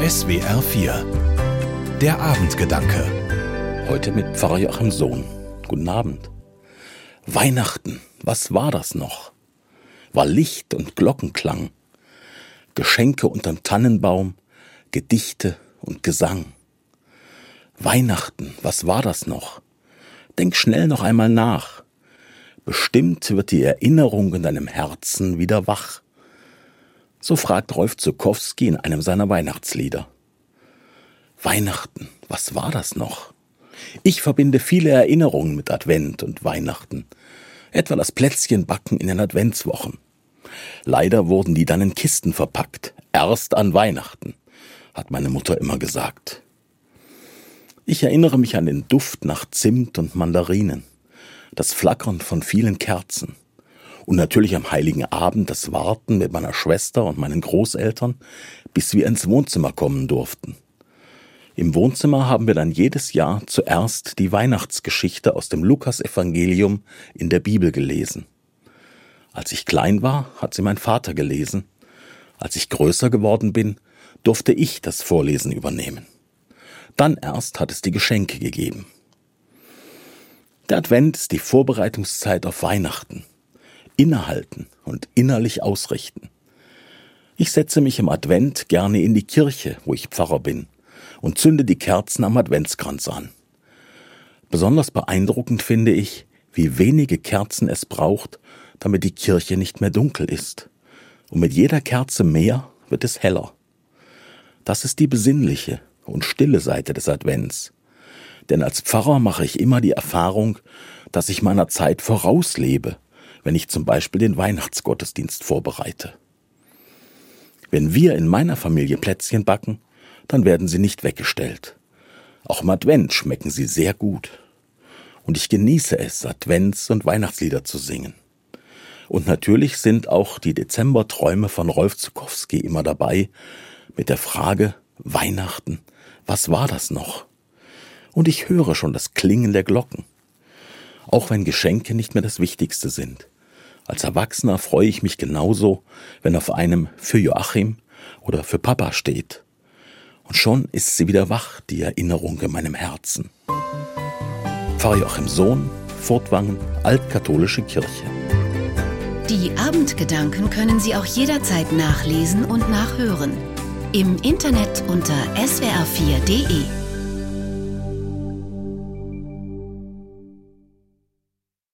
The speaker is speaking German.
SWR 4 Der Abendgedanke. Heute mit Pfarrer Joachim Sohn. Guten Abend. Weihnachten, was war das noch? War Licht und Glockenklang, Geschenke unterm Tannenbaum, Gedichte und Gesang. Weihnachten, was war das noch? Denk schnell noch einmal nach. Bestimmt wird die Erinnerung in deinem Herzen wieder wach. So fragt Rolf Zukowski in einem seiner Weihnachtslieder. Weihnachten, was war das noch? Ich verbinde viele Erinnerungen mit Advent und Weihnachten, etwa das Plätzchenbacken in den Adventswochen. Leider wurden die dann in Kisten verpackt, erst an Weihnachten, hat meine Mutter immer gesagt. Ich erinnere mich an den Duft nach Zimt und Mandarinen, das Flackern von vielen Kerzen, und natürlich am heiligen Abend das Warten mit meiner Schwester und meinen Großeltern, bis wir ins Wohnzimmer kommen durften. Im Wohnzimmer haben wir dann jedes Jahr zuerst die Weihnachtsgeschichte aus dem Lukasevangelium in der Bibel gelesen. Als ich klein war, hat sie mein Vater gelesen. Als ich größer geworden bin, durfte ich das Vorlesen übernehmen. Dann erst hat es die Geschenke gegeben. Der Advent ist die Vorbereitungszeit auf Weihnachten innehalten und innerlich ausrichten. Ich setze mich im Advent gerne in die Kirche, wo ich Pfarrer bin, und zünde die Kerzen am Adventskranz an. Besonders beeindruckend finde ich, wie wenige Kerzen es braucht, damit die Kirche nicht mehr dunkel ist. Und mit jeder Kerze mehr wird es heller. Das ist die besinnliche und stille Seite des Advents. Denn als Pfarrer mache ich immer die Erfahrung, dass ich meiner Zeit vorauslebe wenn ich zum Beispiel den Weihnachtsgottesdienst vorbereite. Wenn wir in meiner Familie Plätzchen backen, dann werden sie nicht weggestellt. Auch im Advent schmecken sie sehr gut. Und ich genieße es, Advents- und Weihnachtslieder zu singen. Und natürlich sind auch die Dezemberträume von Rolf Zukowski immer dabei mit der Frage Weihnachten, was war das noch? Und ich höre schon das Klingen der Glocken auch wenn Geschenke nicht mehr das Wichtigste sind. Als Erwachsener freue ich mich genauso, wenn auf einem für Joachim oder für Papa steht. Und schon ist sie wieder wach, die Erinnerung in meinem Herzen. Pfarrer Joachim Sohn, Furtwangen, Altkatholische Kirche. Die Abendgedanken können Sie auch jederzeit nachlesen und nachhören. Im Internet unter swr4.de.